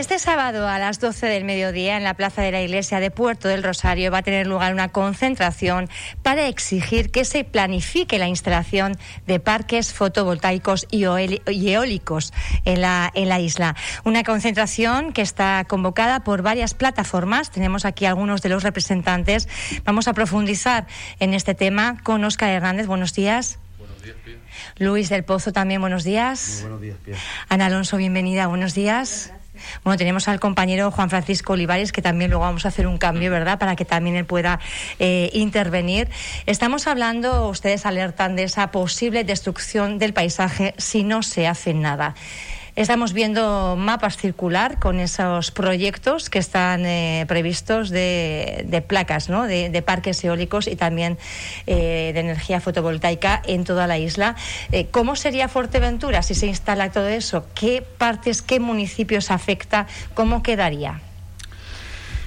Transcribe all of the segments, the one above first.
Este sábado a las 12 del mediodía en la Plaza de la Iglesia de Puerto del Rosario va a tener lugar una concentración para exigir que se planifique la instalación de parques fotovoltaicos y eólicos en la, en la isla. Una concentración que está convocada por varias plataformas. Tenemos aquí algunos de los representantes. Vamos a profundizar en este tema con Óscar Hernández. Buenos días. Buenos días, Luis del Pozo también, buenos días. buenos días, Ana Alonso, bienvenida, buenos días. Bueno, tenemos al compañero Juan Francisco Olivares, que también luego vamos a hacer un cambio, ¿verdad?, para que también él pueda eh, intervenir. Estamos hablando, ustedes alertan de esa posible destrucción del paisaje si no se hace nada. Estamos viendo mapas circular con esos proyectos que están eh, previstos de, placas, ¿no? de, parques eólicos y también eh, de energía fotovoltaica en toda la isla. Eh, ¿Cómo sería Fuerteventura si se instala todo eso? ¿Qué partes, qué municipios afecta? ¿Cómo quedaría?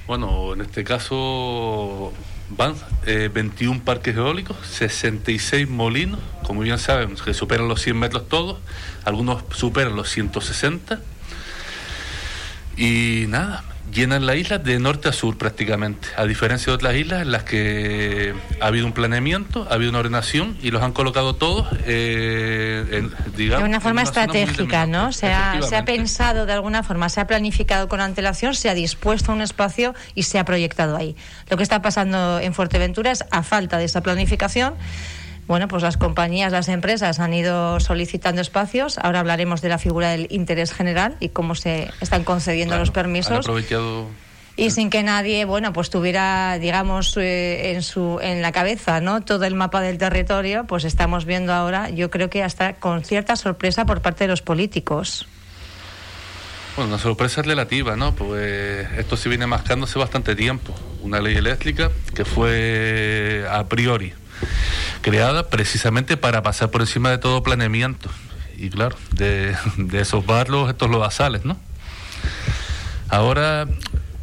Bueno, en este caso van 21 parques eólicos, 66 molinos, como bien saben, que superan los 100 metros todos, algunos superan los 160. Y nada, llenan la isla de norte a sur prácticamente, a diferencia de otras islas en las que ha habido un planeamiento, ha habido una ordenación y los han colocado todos, eh, digamos... De una forma estratégica, ¿no? Se ha, se ha pensado de alguna forma, se ha planificado con antelación, se ha dispuesto un espacio y se ha proyectado ahí. Lo que está pasando en Fuerteventura es, a falta de esa planificación, bueno, pues las compañías, las empresas han ido solicitando espacios. Ahora hablaremos de la figura del interés general y cómo se están concediendo los permisos. y sin que nadie bueno pues tuviera digamos eh, en su en la cabeza no todo el mapa del territorio pues estamos viendo ahora yo creo que hasta con cierta sorpresa por parte de los políticos bueno, una sorpresa relativa, ¿no? Pues esto se viene mascándose bastante tiempo. Una ley eléctrica que fue a priori creada precisamente para pasar por encima de todo planeamiento y claro, de, esos barrios, estos lodazales, ¿no? Ahora,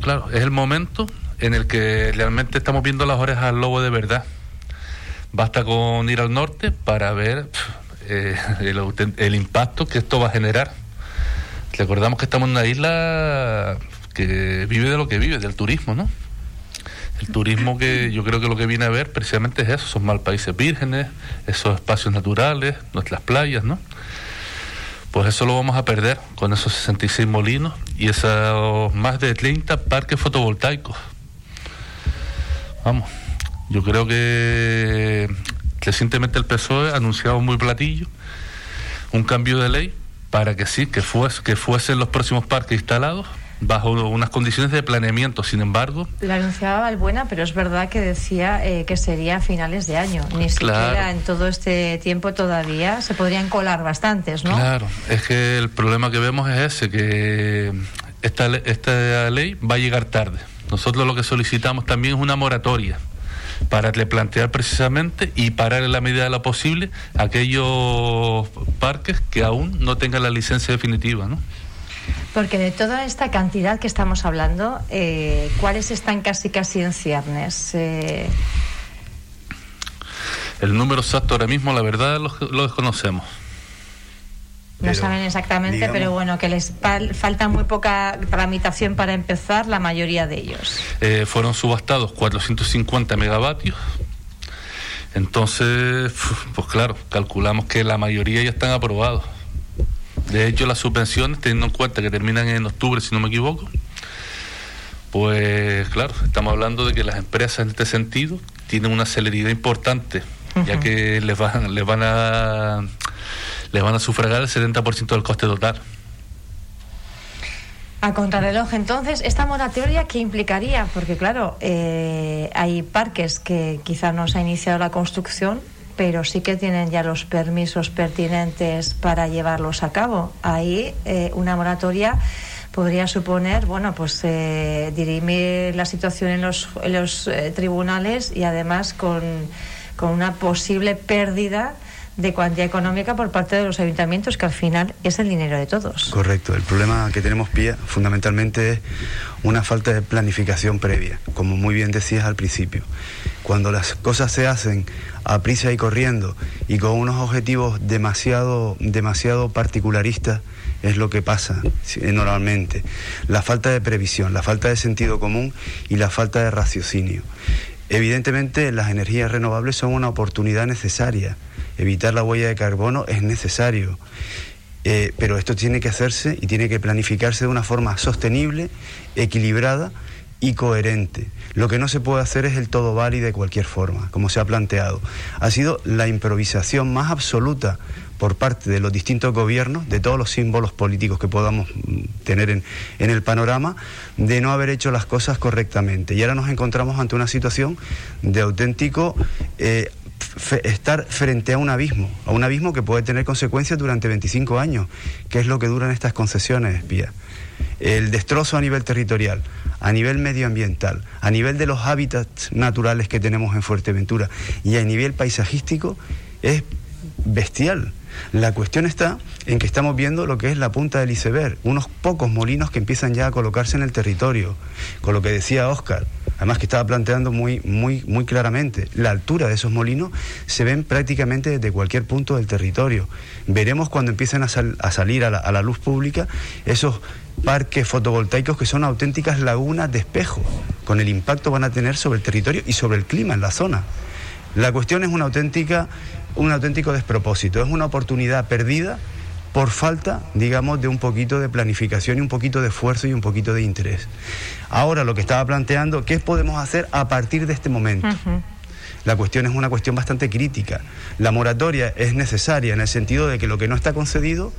claro, es el momento en el que realmente estamos viendo las orejas al lobo de verdad. Basta con ir al norte para ver eh, el impacto que esto va a generar. Recordamos que estamos en una isla que vive de lo que vive, del turismo, ¿no? El turismo que yo creo que lo que viene a ver precisamente es eso, son mal países vírgenes, esos espacios naturales, nuestras playas, ¿no? Pues eso lo vamos a perder con esos 66 molinos y esos más de 30 parques fotovoltaicos. Vamos, yo creo que recientemente el PSOE ha anunciado muy platillo un cambio de ley para que sí, que, fuese, que fuesen los próximos parques instalados bajo unas condiciones de planeamiento. Sin embargo. La anunciaba Valbuena, pero es verdad que decía eh, que sería a finales de año. Ni siquiera en todo este tiempo todavía se podrían colar bastantes, ¿no? Claro, es que el problema que vemos es ese, que esta, esta ley va a llegar tarde. Nosotros lo que solicitamos también es una moratoria para plantear precisamente y parar en la medida de lo posible aquellos parques que aún no tengan la licencia definitiva, ¿no? Porque de toda esta cantidad que estamos hablando, eh, ¿cuáles están casi casi en ciernes? Eh, El número exacto ahora mismo, la verdad, lo, desconocemos. No saben exactamente, pero bueno, que les falta muy poca tramitación para empezar la mayoría de ellos. Eh, fueron subastados 450 megavatios. Entonces, pues claro, calculamos que la mayoría ya están aprobados. De hecho, las subvenciones, teniendo en cuenta que terminan en octubre, si no me equivoco, pues claro, estamos hablando de que las empresas en este sentido tienen una celeridad importante, ya que les van, les van a les van a sufragar el 70% del coste total. A contrarreloj, entonces, ¿esta moratoria qué implicaría? Porque, claro, eh, hay parques que quizá no se ha iniciado la construcción, pero sí que tienen ya los permisos pertinentes para llevarlos a cabo. Ahí eh, una moratoria podría suponer, bueno, pues eh, dirimir la situación en los, eh, tribunales y además con, una posible pérdida de cuantía económica por parte de los ayuntamientos, que al final es el dinero de todos. Correcto. El problema que tenemos, Pía, fundamentalmente es una falta de planificación previa, como muy bien decías al principio. Cuando las cosas se hacen a prisa y corriendo y con unos objetivos demasiado, demasiado particularistas, es lo que pasa normalmente. La falta de previsión, la falta de sentido común y la falta de raciocinio. Evidentemente las energías renovables son una oportunidad necesaria. Evitar la huella de carbono es necesario. Eh, pero esto tiene que hacerse y tiene que planificarse de una forma sostenible, equilibrada y coherente. Lo que no se puede hacer es el todo vale de cualquier forma, como se ha planteado. Ha sido la improvisación más absoluta por parte de los distintos gobiernos, de todos los símbolos políticos que podamos mm, tener en, el panorama, de no haber hecho las cosas correctamente. Y ahora nos encontramos ante una situación de auténtico eh, estar frente a un abismo, a un abismo que puede tener consecuencias durante 25 años, que es lo que duran estas concesiones, espía. El destrozo a nivel territorial, a nivel medioambiental, a nivel de los hábitats naturales que tenemos en Fuerteventura y a nivel paisajístico es bestial. La cuestión está en que estamos viendo lo que es la punta del iceberg, unos pocos molinos que empiezan ya a colocarse en el territorio, con lo que decía Oscar, además que estaba planteando muy, muy, muy claramente, la altura de esos molinos se ven prácticamente desde cualquier punto del territorio. Veremos cuando empiecen a, salir a la, luz pública esos parques fotovoltaicos que son auténticas lagunas de espejo, con el impacto van a tener sobre el territorio y sobre el clima en la zona. La cuestión es una auténtica un auténtico despropósito, es una oportunidad perdida por falta, digamos, de un poquito de planificación y un poquito de esfuerzo y un poquito de interés. Ahora lo que estaba planteando, ¿qué podemos hacer a partir de este momento? La cuestión es una cuestión bastante crítica. La moratoria es necesaria en el sentido de que lo que no está concedido,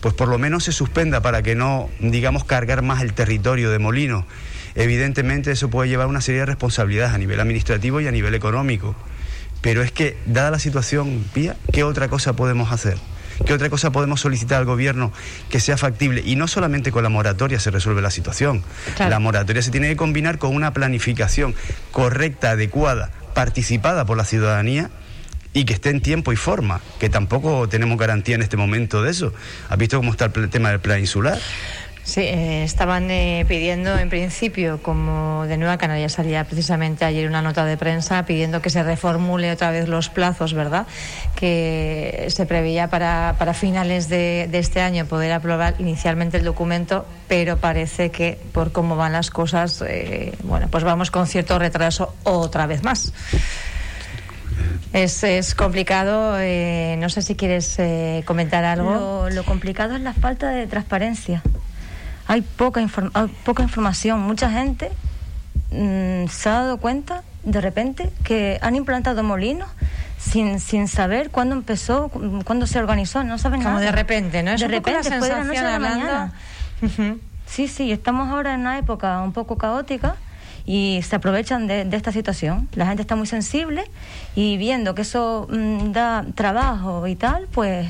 pues por lo menos se suspenda para que no, digamos, cargar más el territorio de Molino. Evidentemente eso puede llevar una serie de responsabilidades a nivel administrativo y a nivel económico. Pero es que, dada la situación, Pía, ¿qué otra cosa podemos hacer? ¿Qué otra cosa podemos solicitar al gobierno que sea factible? Y no solamente con la moratoria se resuelve la situación. La moratoria se tiene que combinar con una planificación correcta, adecuada, participada por la ciudadanía y que esté en tiempo y forma, que tampoco tenemos garantía en este momento de eso. ¿Has visto cómo está el tema del plan insular? Sí, eh, estaban eh, pidiendo en principio, como de Nueva Canarias salía precisamente ayer una nota de prensa pidiendo que se reformule otra vez los plazos, ¿verdad? Que se preveía para, para finales de, este año poder aprobar inicialmente el documento, pero parece que por cómo van las cosas, eh, bueno, pues vamos con cierto retraso otra vez más. Es, es complicado. no sé si quieres comentar algo. lo complicado es la falta de transparencia hay poca, poca información. Mucha gente mm, se ha dado cuenta de repente que han implantado molinos sin, sin saber cuándo empezó, cuándo se organizó, no saben nada. Como de repente, ¿no? Es de repente, después de la noche la mañana. Sí, sí, estamos ahora en una época un poco caótica y se aprovechan de, esta situación. La gente está muy sensible y viendo que eso mm, da trabajo y tal, pues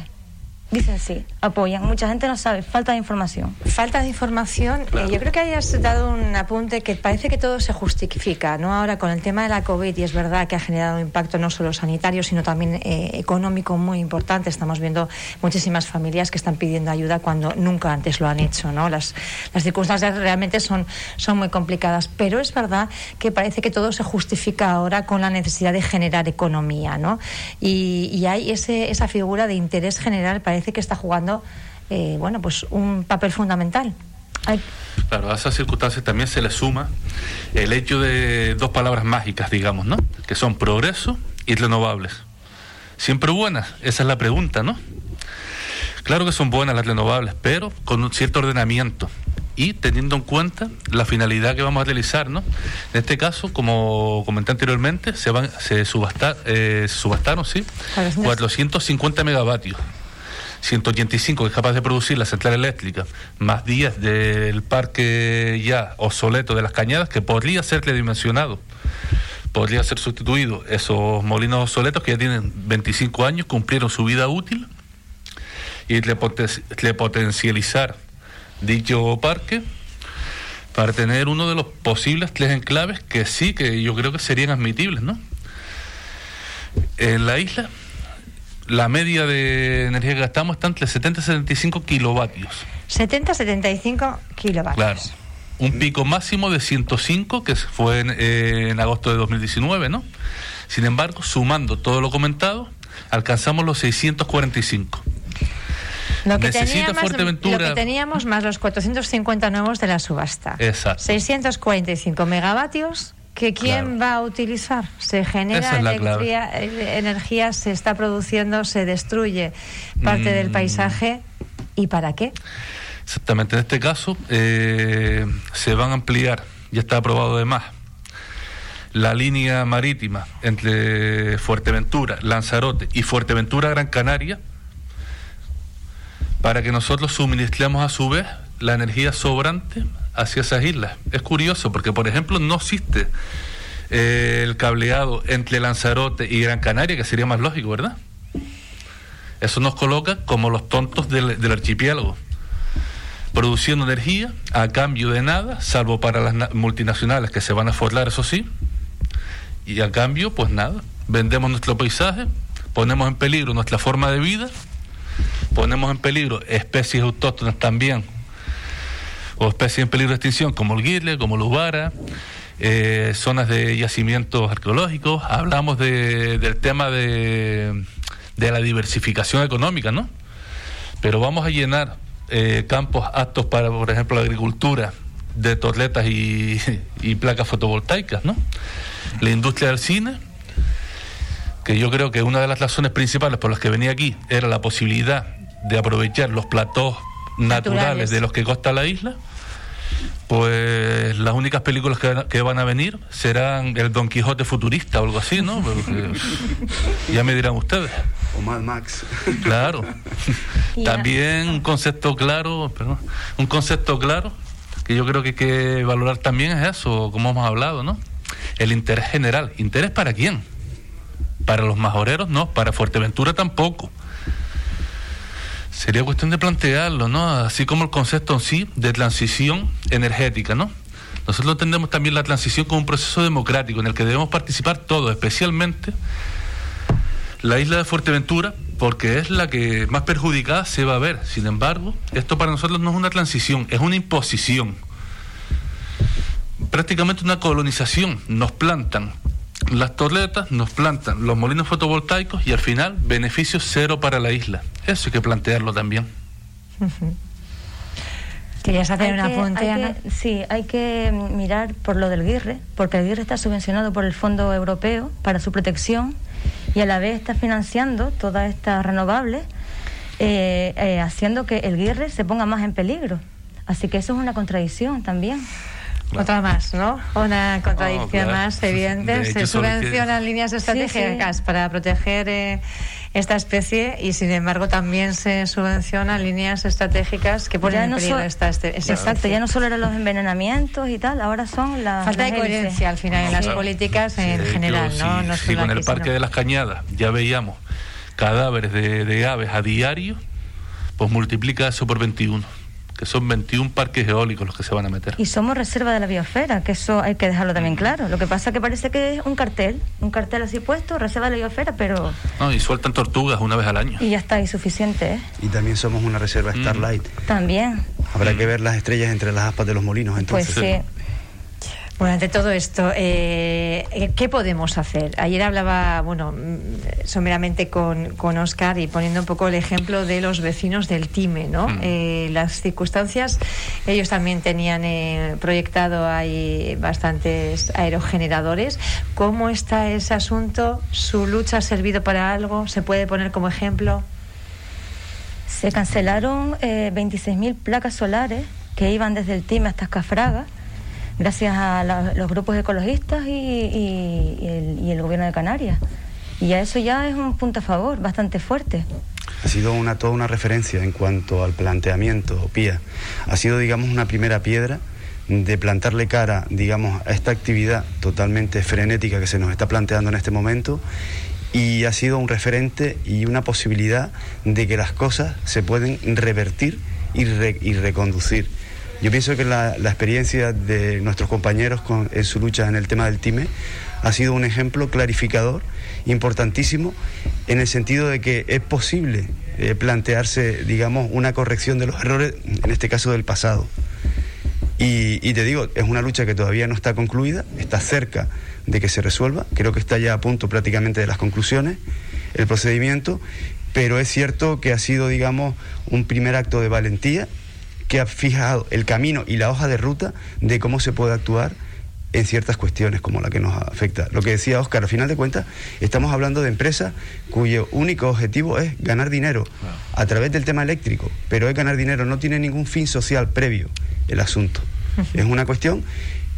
Dicen sí, apoyan. Mucha gente no sabe, falta de información. Falta de información. Eh, yo creo que hayas dado un apunte que parece que todo se justifica, ¿no? Ahora con el tema de la COVID, y es verdad que ha generado un impacto no solo sanitario, sino también eh, económico muy importante. Estamos viendo muchísimas familias que están pidiendo ayuda cuando nunca antes lo han hecho, ¿no? Las, las circunstancias realmente son, son muy complicadas, pero es verdad que parece que todo se justifica ahora con la necesidad de generar economía, ¿no? Y, y hay ese, esa figura de interés general, parece parece que está jugando eh, bueno, pues un papel fundamental. Claro, a esas circunstancias también se le suma el hecho de dos palabras mágicas, digamos, ¿no? Que son progreso y renovables. Siempre buenas, esa es la pregunta, ¿no? Claro que son buenas las renovables, pero con un cierto ordenamiento y teniendo en cuenta la finalidad que vamos a realizar, ¿no? En este caso, como comenté anteriormente, se van se subastar, eh, subastaron, sí, 450 megavatios 185 que es capaz de producir la central eléctrica, más 10 del parque ya obsoleto de las cañadas, que podría ser redimensionado, podría ser sustituido. Esos molinos obsoletos que ya tienen 25 años, cumplieron su vida útil y repotencializar dicho parque para tener uno de los posibles tres enclaves que sí, que yo creo que serían admitibles, ¿no? En la isla la media de energía que gastamos está entre 70 y 75 kilovatios. 70 75 kilovatios. Claro. Un pico máximo de 105 que fue en, eh, en agosto de 2019, ¿no? Sin embargo, sumando todo lo comentado, alcanzamos los 645. Lo que, Necesita Fuerteventura... lo que teníamos más los 450 nuevos de la subasta. Exacto. 645 megavatios que quién va a utilizar. Se genera energía, eh, energía, se está produciendo, se destruye parte del mm. paisaje. ¿Y para qué? Exactamente. En este caso, eh, se van a ampliar, ya está aprobado además, la línea marítima entre Fuerteventura, Lanzarote y Fuerteventura Gran Canaria para que nosotros suministremos a su vez la energía sobrante hacia esas islas. Es curioso porque, por ejemplo, no existe eh, el cableado entre Lanzarote y Gran Canaria, que sería más lógico, ¿verdad? Eso nos coloca como los tontos del, del archipiélago, produciendo energía a cambio de nada, salvo para las multinacionales que se van a forrar, eso sí, y a cambio, pues nada, vendemos nuestro paisaje, ponemos en peligro nuestra forma de vida, ponemos en peligro especies autóctonas también, o especies en peligro de extinción como el guirle, como el ubara, eh, zonas de yacimientos arqueológicos, hablamos del tema de, de, la diversificación económica, ¿no? Pero vamos a llenar eh, campos aptos para, por ejemplo, la agricultura de torletas y, y placas fotovoltaicas, ¿no? la industria del cine, que yo creo que una de las razones principales por las que venía aquí era la posibilidad de aprovechar los platós naturales, de los que consta la isla, pues las únicas películas que, van a venir serán el Don Quijote futurista o algo así, ¿no? ya me dirán ustedes. O Mad Max. Claro. También un concepto claro, perdón, un concepto claro que yo creo que hay que valorar también es eso, como hemos hablado, ¿no? el interés general. ¿Interés para quién? Para los majoreros no, para Fuerteventura tampoco. Sería cuestión de plantearlo, ¿no? Así como el concepto en sí de transición energética, ¿no? Nosotros entendemos también la transición como un proceso democrático en el que debemos participar todos, especialmente la isla de Fuerteventura, porque es la que más perjudicada se va a ver. Sin embargo, esto para nosotros no es una transición, es una imposición prácticamente una colonización. Nos plantan las torletas, nos plantan los molinos fotovoltaicos y al final beneficio cero para la isla. Eso hay que plantearlo también. ¿Querías hacer una apunte, Sí, hay que mirar por lo del GIRRE, porque el GIRRE está subvencionado por el Fondo Europeo para su protección y a la vez está financiando todas estas renovables, eh, eh, haciendo que el GIRRE se ponga más en peligro. Así que eso es una contradicción también. Otra más, ¿no? Una contradicción más evidente. Se subvencionan líneas estratégicas para proteger eh, esta especie y, sin embargo, también se subvencionan líneas estratégicas que ponen en peligro esta, especie. Exacto, ya no solo eran los envenenamientos y tal, ahora son las. Falta de coherencia al final en las políticas en general, ¿no? no sí, con el Parque de las Cañadas ya veíamos cadáveres de, de aves a diario, pues multiplica eso por 21 que son 21 parques eólicos los que se van a meter. Y somos reserva de la biosfera, que eso hay que dejarlo también claro. Lo que pasa es que parece que es un cartel, un cartel así puesto, reserva de la biosfera, pero... No, y sueltan tortugas una vez al año. Y ya está, y suficiente, ¿eh? Y también somos una reserva mm. Starlight. También. Habrá que ver las estrellas entre las aspas de los molinos, entonces. Pues sí. Bueno, ante todo esto, eh, ¿qué podemos hacer? Ayer hablaba, bueno, mm, someramente con, con Oscar y poniendo un poco el ejemplo de los vecinos del Time, ¿no? Mm. Eh, las circunstancias, ellos también tenían eh, proyectado ahí bastantes aerogeneradores. ¿Cómo está ese asunto? ¿Su lucha ha servido para algo? ¿Se puede poner como ejemplo? Se cancelaron 26.000 placas solares que iban desde el Time hasta Escafraga gracias a los grupos ecologistas y, el, gobierno de Canarias. Y a eso ya es un punto a favor, bastante fuerte. Ha sido una, toda una referencia en cuanto al planteamiento, Pía. Ha sido, digamos, una primera piedra de plantarle cara, digamos, a esta actividad totalmente frenética que se nos está planteando en este momento y ha sido un referente y una posibilidad de que las cosas se pueden revertir y, y reconducir. Yo pienso que la, experiencia de nuestros compañeros en su lucha en el tema del TIME ha sido un ejemplo clarificador, importantísimo, en el sentido de que es posible eh, plantearse, digamos, una corrección de los errores, en este caso del pasado. Y, y, te digo, es una lucha que todavía no está concluida, está cerca de que se resuelva, creo que está ya a punto prácticamente de las conclusiones, el procedimiento, pero es cierto que ha sido, digamos, un primer acto de valentía que ha fijado el camino y la hoja de ruta de cómo se puede actuar en ciertas cuestiones como la que nos afecta. Lo que decía Oscar, al final de cuentas, estamos hablando de empresas cuyo único objetivo es ganar dinero a través del tema eléctrico, pero es ganar dinero, no tiene ningún fin social previo el asunto. Es una cuestión,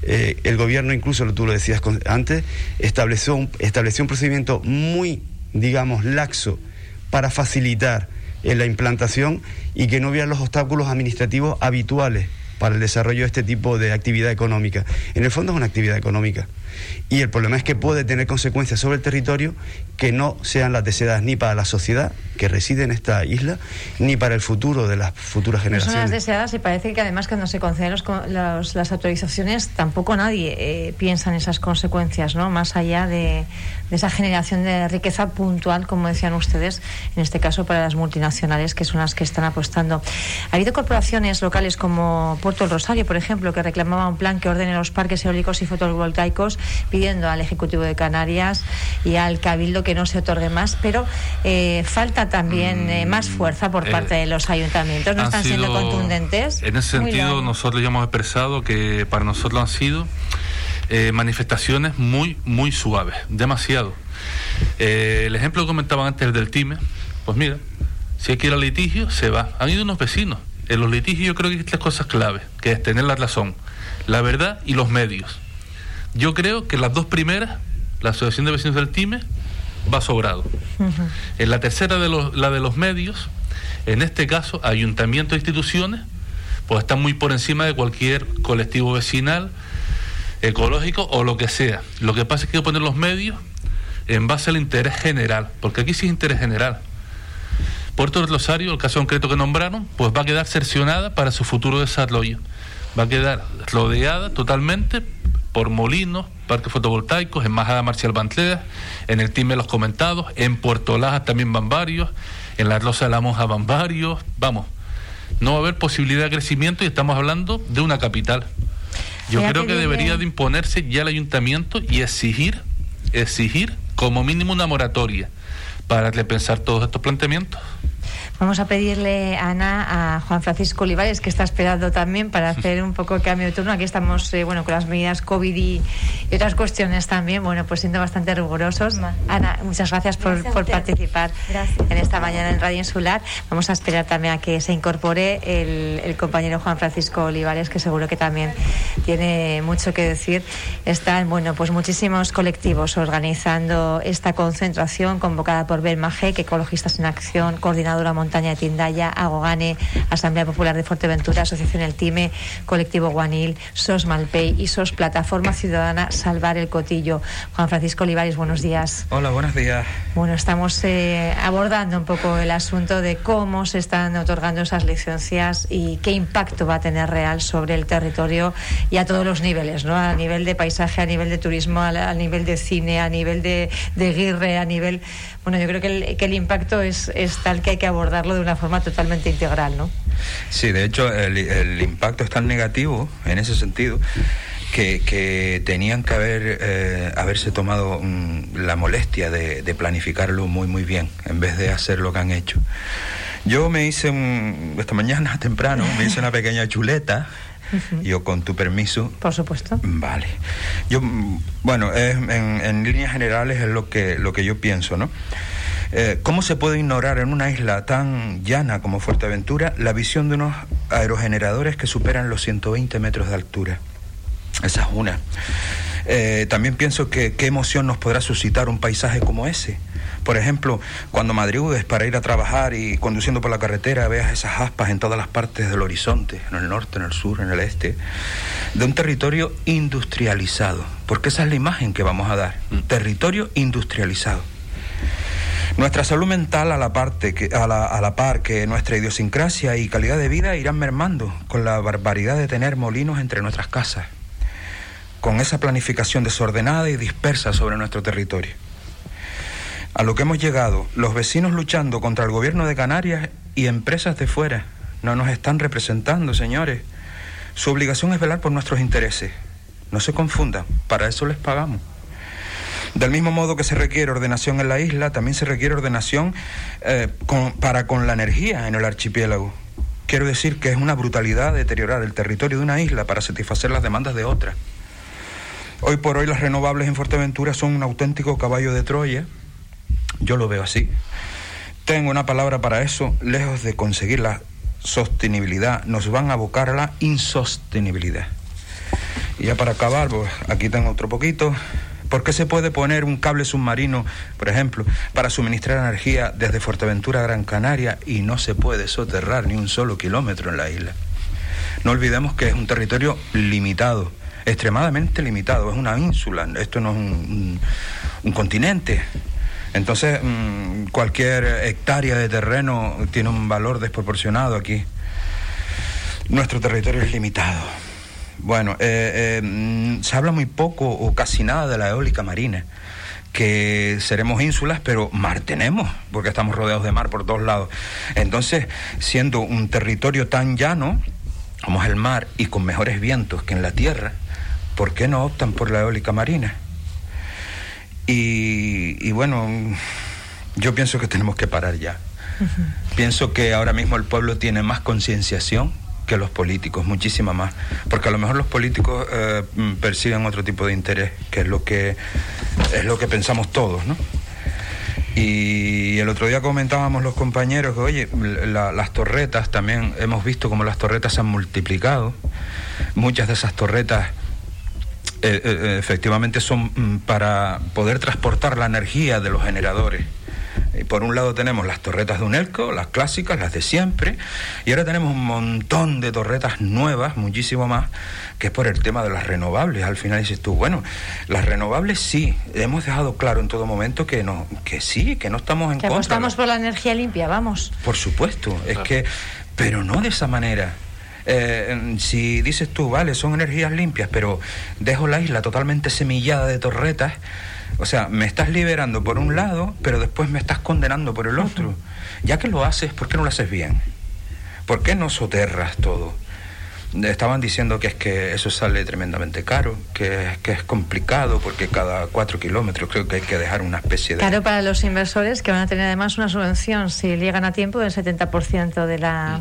eh, el gobierno incluso, tú lo decías antes, estableció un, estableció un procedimiento muy, digamos, laxo para facilitar en la implantación y que no hubiera los obstáculos administrativos habituales para el desarrollo de este tipo de actividad económica. En el fondo es una actividad económica. Y el problema es que puede tener consecuencias sobre el territorio que no sean las deseadas ni para la sociedad que reside en esta isla, ni para el futuro de las futuras generaciones. No son las deseadas y parece que además cuando se conceden las autorizaciones tampoco nadie eh, piensa en esas consecuencias, ¿no? Más allá de, esa generación de riqueza puntual, como decían ustedes, en este caso para las multinacionales, que son las que están apostando. Ha habido corporaciones locales como Puerto del Rosario, por ejemplo, que reclamaban un plan que ordene los parques eólicos y fotovoltaicos, pidiendo al Ejecutivo de Canarias y al Cabildo que no se otorgue más, pero eh, falta también eh, más fuerza por eh, parte de los ayuntamientos. ¿No están siendo contundentes? En ese sentido, nosotros ya hemos expresado que para nosotros han sido manifestaciones muy, muy suaves, demasiado. el ejemplo que comentaban antes del TIME, pues mira, si hay que ir al litigio, se va. Han ido unos vecinos. En los litigios yo creo que hay tres cosas claves, que es tener la razón, la verdad y los medios. Yo creo que las dos primeras, la Asociación de Vecinos del TIME, va sobrado. En la tercera, de los, la de los medios, en este caso, ayuntamientos e instituciones, pues están muy por encima de cualquier colectivo vecinal, ecológico o lo que sea. Lo que pasa es que hay que poner los medios en base al interés general, porque aquí sí es interés general. Puerto del Rosario, el caso concreto que nombraron, pues va a quedar cercionada para su futuro desarrollo. Va a quedar rodeada totalmente por molinos, parques fotovoltaicos, en Majada Marcial Bantleda, en el Time Los Comentados, en Puerto Laja también van varios, en la Rosa de la Monja van varios, vamos, no va a haber posibilidad de crecimiento y estamos hablando de una capital. Yo creo que debería de imponerse ya el ayuntamiento y exigir, exigir como mínimo una moratoria para repensar todos estos planteamientos. Vamos a pedirle, Ana, a Juan Francisco Olivares, que está esperando también para hacer un poco el cambio de turno. Aquí estamos, eh, bueno, con las medidas COVID y, otras cuestiones también, bueno, pues siendo bastante rigurosos. Ana, muchas gracias por, participar en esta mañana en Radio Insular. Vamos a esperar también a que se incorpore el, compañero Juan Francisco Olivares, que seguro que también tiene mucho que decir. Están, bueno, pues muchísimos colectivos organizando esta concentración convocada por Belmaje, que Ecologistas en Acción, Coordinadora Montaña Montaña de Tindaya, Agogane, Asamblea Popular de Fuerteventura, Asociación El Time, Colectivo Guanil, SOS Malpey y SOS Plataforma Ciudadana Salvar el Cotillo. Juan Francisco Olivares, buenos días. Hola, buenos días. Bueno, estamos eh, abordando un poco el asunto de cómo se están otorgando esas licencias y qué impacto va a tener real sobre el territorio y a todos los niveles, ¿no? A nivel de paisaje, a nivel de turismo, a, nivel de cine, a nivel de, de guirre, a nivel bueno, yo creo que el, impacto es, tal que hay que abordarlo de una forma totalmente integral, ¿no? Sí, de hecho, el, impacto es tan negativo en ese sentido. Que, tenían que haber eh, haberse tomado mm, la molestia de, planificarlo muy muy bien en vez de hacer lo que han hecho. Yo me hice esta mañana temprano me hice una pequeña chuleta yo con tu permiso. Por supuesto. Vale. Yo, bueno, en, líneas generales es lo que, lo que yo pienso, ¿no? Eh, ¿Cómo se puede ignorar en una isla tan llana como Fuerteventura la visión de unos aerogeneradores que superan los 120 metros de altura? Esa es una. Eh, también pienso que qué emoción nos podrá suscitar un paisaje como ese. Por ejemplo, cuando madrugues para ir a trabajar y conduciendo por la carretera veas esas aspas en todas las partes del horizonte, en el norte, en el sur, en el este, de un territorio industrializado, porque esa es la imagen que vamos a dar, un territorio industrializado. Nuestra salud mental a la, parte que, a, la, a la par que nuestra idiosincrasia y calidad de vida irán mermando con la barbaridad de tener molinos entre nuestras casas, con esa planificación desordenada y dispersa sobre nuestro territorio a lo que hemos llegado, los vecinos luchando contra el gobierno de Canarias y empresas de fuera. No nos están representando, señores. Su obligación es velar por nuestros intereses. No se confundan, para eso les pagamos. Del mismo modo que se requiere ordenación en la isla, también se requiere ordenación eh, para con la energía en el archipiélago. Quiero decir que es una brutalidad deteriorar el territorio de una isla para satisfacer las demandas de otra. Hoy por hoy las renovables en Fuerteventura son un auténtico caballo de Troya. Yo lo veo así. Tengo una palabra para eso, lejos de conseguir la sostenibilidad, nos van a abocar a la insostenibilidad. Y ya para acabar, pues aquí tengo otro poquito. ¿Por qué se puede poner un cable submarino, por ejemplo, para suministrar energía desde Fuerteventura a Gran Canaria y no se puede soterrar ni un solo kilómetro en la isla? No olvidemos que es un territorio limitado extremadamente limitado, es una ínsula, esto no es un, continente. Entonces, mm, cualquier hectárea de terreno tiene un valor desproporcionado aquí. Nuestro territorio es limitado. Bueno, eh, eh, mm, se habla muy poco o casi nada de la eólica marina, que seremos ínsulas, pero mar tenemos, porque estamos rodeados de mar por todos lados. Entonces, siendo un territorio tan llano, como es el mar, y con mejores vientos que en la tierra, ¿por qué no optan por la eólica marina? Y, bueno, yo pienso que tenemos que parar ya. Pienso que ahora mismo el pueblo tiene más concienciación que los políticos, muchísima más, porque a lo mejor los políticos eh, persiguen otro tipo de interés, que es lo que es lo que pensamos todos, ¿no? Y el otro día comentábamos los compañeros que, oye, las torretas también hemos visto como las torretas se han multiplicado. Muchas de esas torretas eh, eh, efectivamente son mm, para poder transportar la energía de los generadores. Y por un lado tenemos las torretas de Unelco, las clásicas, las de siempre, y ahora tenemos un montón de torretas nuevas, muchísimo más, que es por el tema de las renovables. Al final dices tú, bueno, las renovables sí, hemos dejado claro en todo momento que no, que sí, que no estamos en que contra. Apostamos por la energía limpia, vamos. Por supuesto, es que, pero no de esa manera. Eh, si dices tú, vale, son energías limpias, pero dejo la isla totalmente semillada de torretas, o sea, me estás liberando por un lado, pero después me estás condenando por el otro. Ya que lo haces, ¿por qué no lo haces bien? ¿Por qué no soterras todo? Estaban diciendo que es que eso sale tremendamente caro, que, que es complicado porque cada cuatro kilómetros creo que hay que dejar una especie de... Claro, para los inversores que van a tener además una subvención si llegan a tiempo del 70% de la...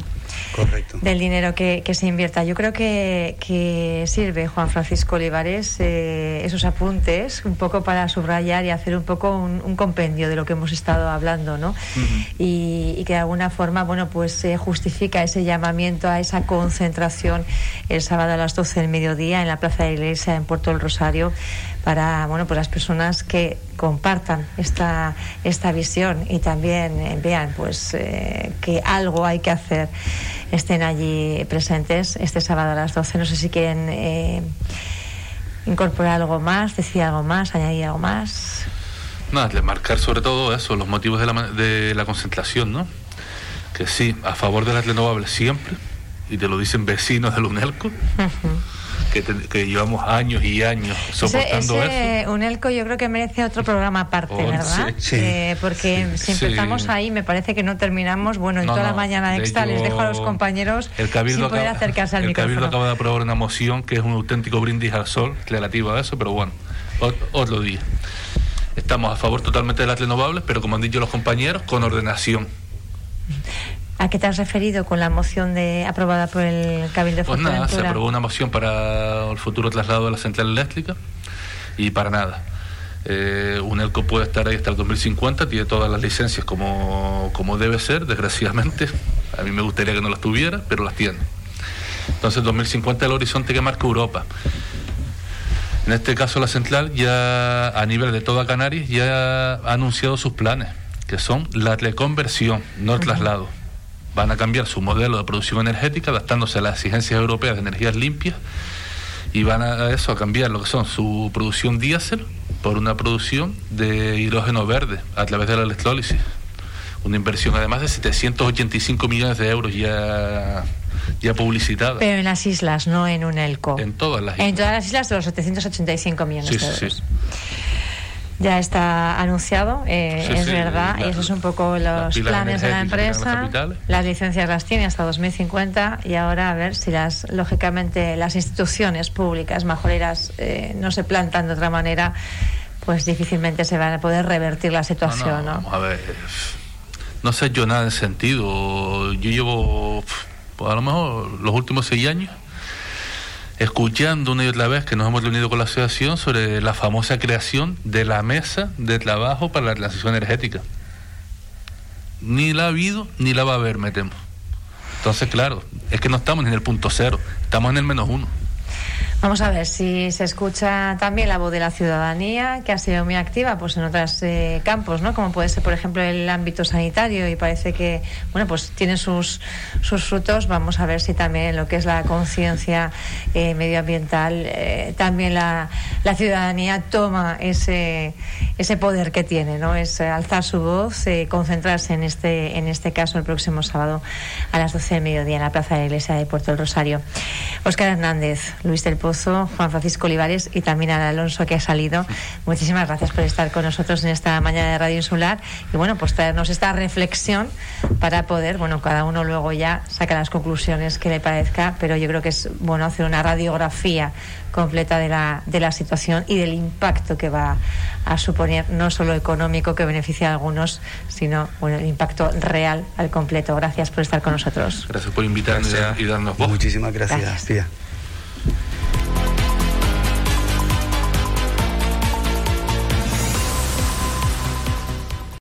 Correcto. del dinero que, se invierta. Yo creo que, que sirve Juan Francisco Olivares eh, esos apuntes un poco para subrayar y hacer un poco un, compendio de lo que hemos estado hablando, ¿no? y, que de alguna forma, bueno, pues justifica ese llamamiento a esa concentración el sábado a las 12 del mediodía en la Plaza de la Iglesia en Puerto del Rosario para bueno pues las personas que compartan esta esta visión y también eh, vean pues eh, que algo hay que hacer. Estén allí presentes este sábado a las 12 no sé si quieren eh, incorporar algo más decir algo más añadir algo más. Nada marcar sobre todo eso los motivos de la, de la concentración no que sí a favor de las renovables siempre y te lo dicen vecinos del UNELCO. Que, llevamos años y años soportando ese, eso. UNELCO yo creo que merece otro programa aparte, ¿verdad? Sí. Eh, porque si empezamos ahí me parece que no terminamos. Bueno, en toda la mañana extra les dejo a los compañeros el cabildo sin poder acercarse al el micrófono. El Cabildo acaba de aprobar una moción que es un auténtico brindis al sol relativo a eso, pero bueno, otro día. Estamos a favor totalmente de las renovables, pero como han dicho los compañeros, con ordenación. ¿A qué te has referido con la moción de, aprobada por el Cabildo de Pues nada, se aprobó una moción para el futuro traslado de la central eléctrica y para nada. Eh, UNELCO puede estar ahí hasta el 2050, tiene todas las licencias como, como debe ser, desgraciadamente. A mí me gustaría que no las tuviera, pero las tiene. Entonces 2050 es el horizonte que marca Europa. En este caso la central ya a nivel de toda Canarias ya ha anunciado sus planes, que son la reconversión, no el traslado van a cambiar su modelo de producción energética adaptándose a las exigencias europeas de energías limpias y van a eso a cambiar lo que son su producción diésel por una producción de hidrógeno verde a través de la electrólisis. Una inversión además de 785 millones de euros ya ya publicitada. Pero en las islas, no en un ELCO. En todas las islas. En todas las islas de los 785 millones de euros. Sí, ya está anunciado, eh, es verdad, y esos son un poco los planes de la empresa. Las, licencias las tiene hasta 2050 y ahora a ver si las, lógicamente, las instituciones públicas majoreras eh, no se plantan de otra manera pues difícilmente se va a poder revertir la situación. No, a ver, no sé yo nada en sentido. Yo llevo, pues a lo mejor, los últimos seis años escuchando una y otra vez que nos hemos reunido con la asociación sobre la famosa creación de la mesa de trabajo para la transición energética. Ni la ha habido ni la va a haber, me temo. Entonces, claro, es que no estamos en el punto cero, estamos en el menos uno. Vamos a ver si se escucha también la voz de la ciudadanía, que ha sido muy activa pues en otros eh, campos, ¿no? Como puede ser, por ejemplo, el ámbito sanitario y parece que, bueno, pues tiene sus, sus frutos. Vamos a ver si también lo que es la conciencia eh, medioambiental, eh, también la, la, ciudadanía toma ese, ese poder que tiene, ¿no? Es alzar su voz, concentrarse en este, en este caso el próximo sábado a las 12 del mediodía en la Plaza de la Iglesia de Puerto del Rosario. Óscar Hernández, Luis del Juan Francisco Olivares y también a Alonso que ha salido. Muchísimas gracias por estar con nosotros en esta mañana de Radio Insular y bueno, pues traernos esta reflexión para poder, bueno, cada uno luego ya saca las conclusiones que le parezca, pero yo creo que es bueno hacer una radiografía completa de la, de la situación y del impacto que va a suponer, no solo económico que beneficia a algunos, sino bueno, el impacto real al completo. Gracias por estar con nosotros. Gracias por invitarnos y darnos voz. Muchísimas gracias.